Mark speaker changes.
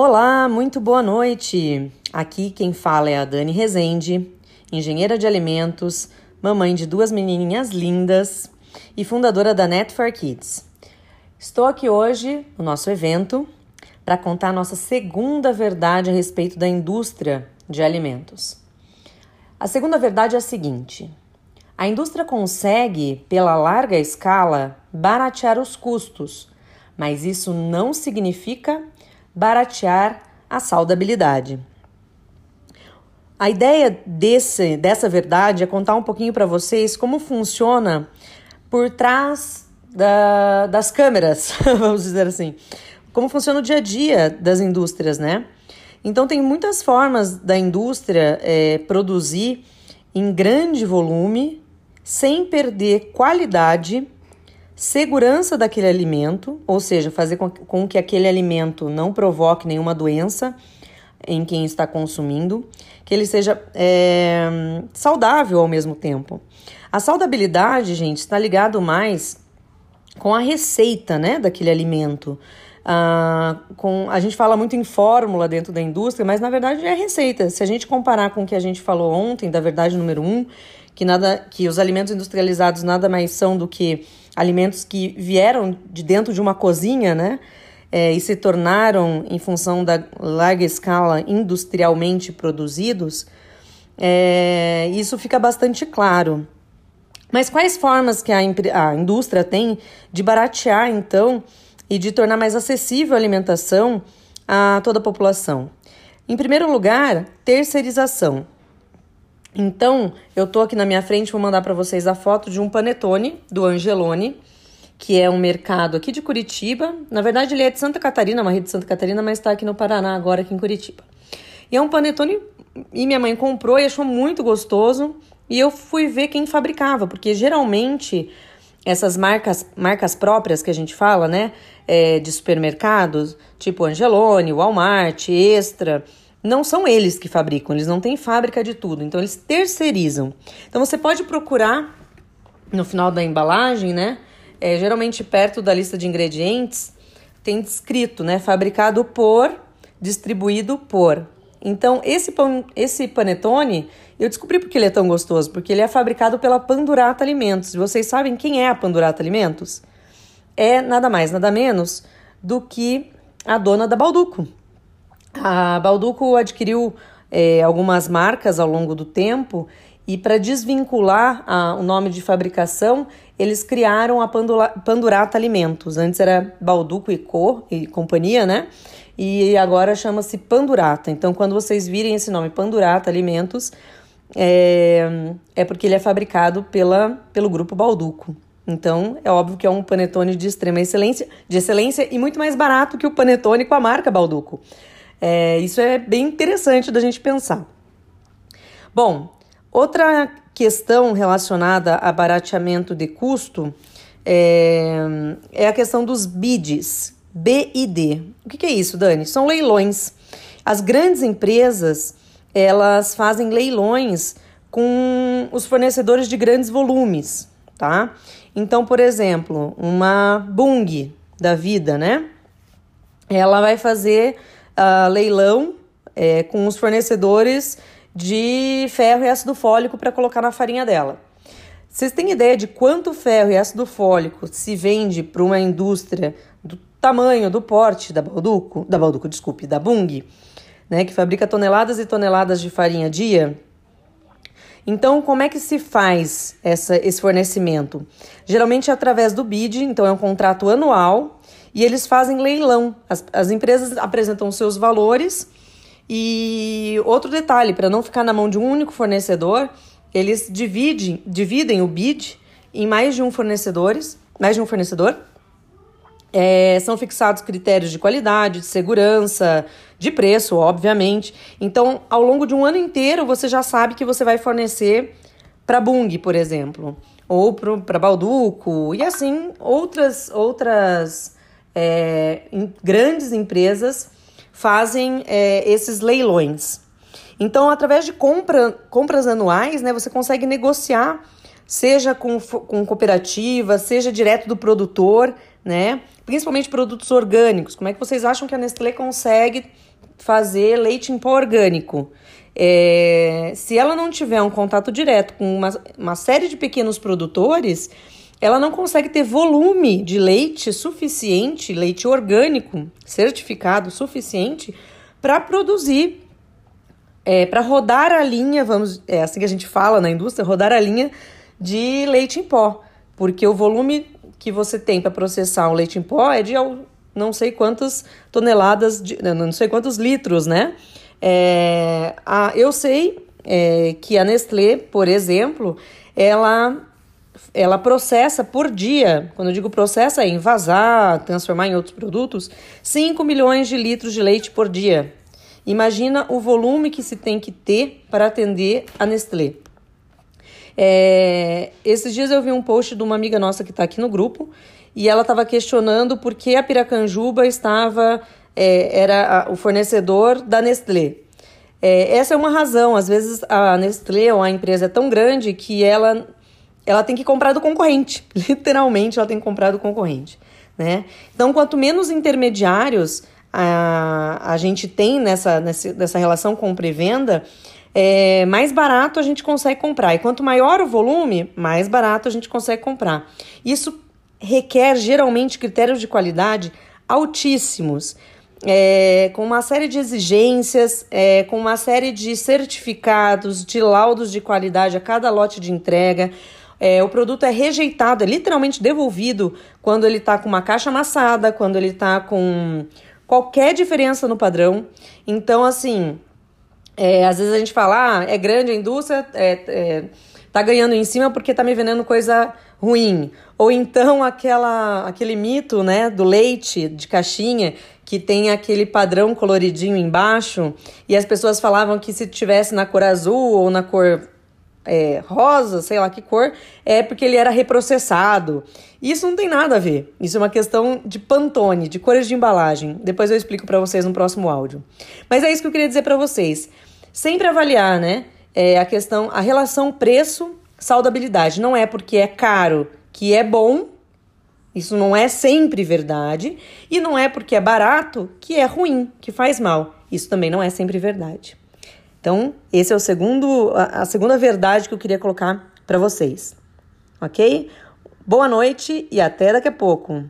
Speaker 1: Olá, muito boa noite. Aqui quem fala é a Dani Rezende, engenheira de alimentos, mamãe de duas menininhas lindas e fundadora da Net for Kids. Estou aqui hoje no nosso evento para contar a nossa segunda verdade a respeito da indústria de alimentos. A segunda verdade é a seguinte: a indústria consegue, pela larga escala, baratear os custos, mas isso não significa baratear a saudabilidade. A ideia desse, dessa verdade é contar um pouquinho para vocês como funciona por trás da, das câmeras, vamos dizer assim. Como funciona o dia a dia das indústrias, né? Então, tem muitas formas da indústria é, produzir em grande volume, sem perder qualidade segurança daquele alimento, ou seja, fazer com, que aquele alimento não provoque nenhuma doença em quem está consumindo, que ele seja é, saudável ao mesmo tempo. A saudabilidade, gente, está ligado mais com a receita, né, daquele alimento. Ah, com, a gente fala muito em fórmula dentro da indústria, mas na verdade é receita. Se a gente comparar com o que a gente falou ontem, da verdade número um, que nada, que os alimentos industrializados nada mais são do que alimentos que vieram de dentro de uma cozinha, né? É, e se tornaram, em função da larga escala, industrialmente produzidos, é, isso fica bastante claro. Mas quais formas que a, a indústria tem de baratear, então, e de tornar mais acessível a alimentação a toda a população? Em primeiro lugar, terceirização. Então, eu tô aqui na minha frente, vou mandar para vocês a foto de um panetone do Angelone, que é um mercado aqui de Curitiba. Na verdade, ele é de Santa Catarina, uma rede de Santa Catarina, mas está aqui no Paraná agora, aqui em Curitiba. E é um panetone e minha mãe comprou e achou muito gostoso. E eu fui ver quem fabricava, porque geralmente essas marcas, marcas próprias que a gente fala, né, é, de supermercados, tipo Angelone, Walmart, Extra, não são eles que fabricam, eles não têm fábrica de tudo, então eles terceirizam. Então você pode procurar no final da embalagem, né? É, geralmente perto da lista de ingredientes tem escrito, né? Fabricado por, distribuído por. Então esse pão, esse panetone eu descobri porque ele é tão gostoso, porque ele é fabricado pela Pandurata Alimentos. Vocês sabem quem é a Pandurata Alimentos? É nada mais, nada menos do que a dona da Balduco. A Balduco adquiriu é, algumas marcas ao longo do tempo e para desvincular a, o nome de fabricação, eles criaram a Pandula, Pandurata Alimentos. Antes era Balduco e Co e companhia, né? E agora chama-se Pandurata. Então, quando vocês virem esse nome Pandurata Alimentos, é, é porque ele é fabricado pela, pelo grupo Balduco. Então, é óbvio que é um panetone de extrema excelência, de excelência e muito mais barato que o panetone com a marca Balduco. É, isso é bem interessante da gente pensar. Bom, outra questão relacionada a barateamento de custo é, é a questão dos BIDs. BID. O que, que é isso, Dani? São leilões. As grandes empresas elas fazem leilões com os fornecedores de grandes volumes, tá? Então, por exemplo, uma Bung da vida, né? Ela vai fazer uh, leilão é, com os fornecedores de ferro e ácido fólico para colocar na farinha dela. Vocês têm ideia de quanto ferro e ácido fólico se vende para uma indústria do tamanho, do porte da Balduco, da Balduco, desculpe, da Bung, né, que fabrica toneladas e toneladas de farinha dia? Então, como é que se faz essa, esse fornecimento? Geralmente é através do BID, então é um contrato anual e eles fazem leilão. As, as empresas apresentam seus valores e outro detalhe, para não ficar na mão de um único fornecedor, eles dividem, dividem o bid em mais de um fornecedores, mais de um fornecedor. É, são fixados critérios de qualidade, de segurança, de preço, obviamente. Então, ao longo de um ano inteiro, você já sabe que você vai fornecer para Bung, por exemplo, ou para Balduco, e assim outras outras é, em, grandes empresas fazem é, esses leilões. Então, através de compra, compras anuais, né, você consegue negociar, seja com, com cooperativa, seja direto do produtor, né, principalmente produtos orgânicos. Como é que vocês acham que a Nestlé consegue fazer leite em pó orgânico. É, se ela não tiver um contato direto com uma, uma série de pequenos produtores, ela não consegue ter volume de leite suficiente, leite orgânico, certificado suficiente, para produzir, é, para rodar a linha, vamos, é assim que a gente fala na indústria, rodar a linha de leite em pó, porque o volume que você tem para processar um leite em pó é de não sei quantas toneladas, de, não sei quantos litros, né? É, a, eu sei é, que a Nestlé, por exemplo, ela ela processa por dia, quando eu digo processa é envasar, transformar em outros produtos, 5 milhões de litros de leite por dia. Imagina o volume que se tem que ter para atender a Nestlé. É, esses dias eu vi um post de uma amiga nossa que está aqui no grupo e ela estava questionando por que a Piracanjuba estava é, era a, o fornecedor da Nestlé. É, essa é uma razão. Às vezes a Nestlé ou a empresa é tão grande que ela ela tem que comprar do concorrente. Literalmente, ela tem que comprar do concorrente. Né? Então, quanto menos intermediários a, a gente tem nessa, nessa, nessa relação com pré-venda, é, mais barato a gente consegue comprar. E quanto maior o volume, mais barato a gente consegue comprar. Isso requer geralmente critérios de qualidade altíssimos. É, com uma série de exigências, é, com uma série de certificados, de laudos de qualidade a cada lote de entrega. É, o produto é rejeitado, é literalmente devolvido quando ele está com uma caixa amassada, quando ele está com qualquer diferença no padrão. Então, assim, é, às vezes a gente fala, ah, é grande a indústria, é, é, tá ganhando em cima porque tá me vendendo coisa ruim. Ou então aquela, aquele mito, né, do leite de caixinha que tem aquele padrão coloridinho embaixo e as pessoas falavam que se tivesse na cor azul ou na cor é, rosa, sei lá que cor, é porque ele era reprocessado. Isso não tem nada a ver. Isso é uma questão de Pantone, de cores de embalagem. Depois eu explico para vocês no próximo áudio. Mas é isso que eu queria dizer para vocês. Sempre avaliar, né? É, a questão, a relação preço-saudabilidade. Não é porque é caro que é bom. Isso não é sempre verdade. E não é porque é barato que é ruim, que faz mal. Isso também não é sempre verdade. Então, esse é o segundo, a, a segunda verdade que eu queria colocar para vocês. Ok? Boa noite e até daqui a pouco.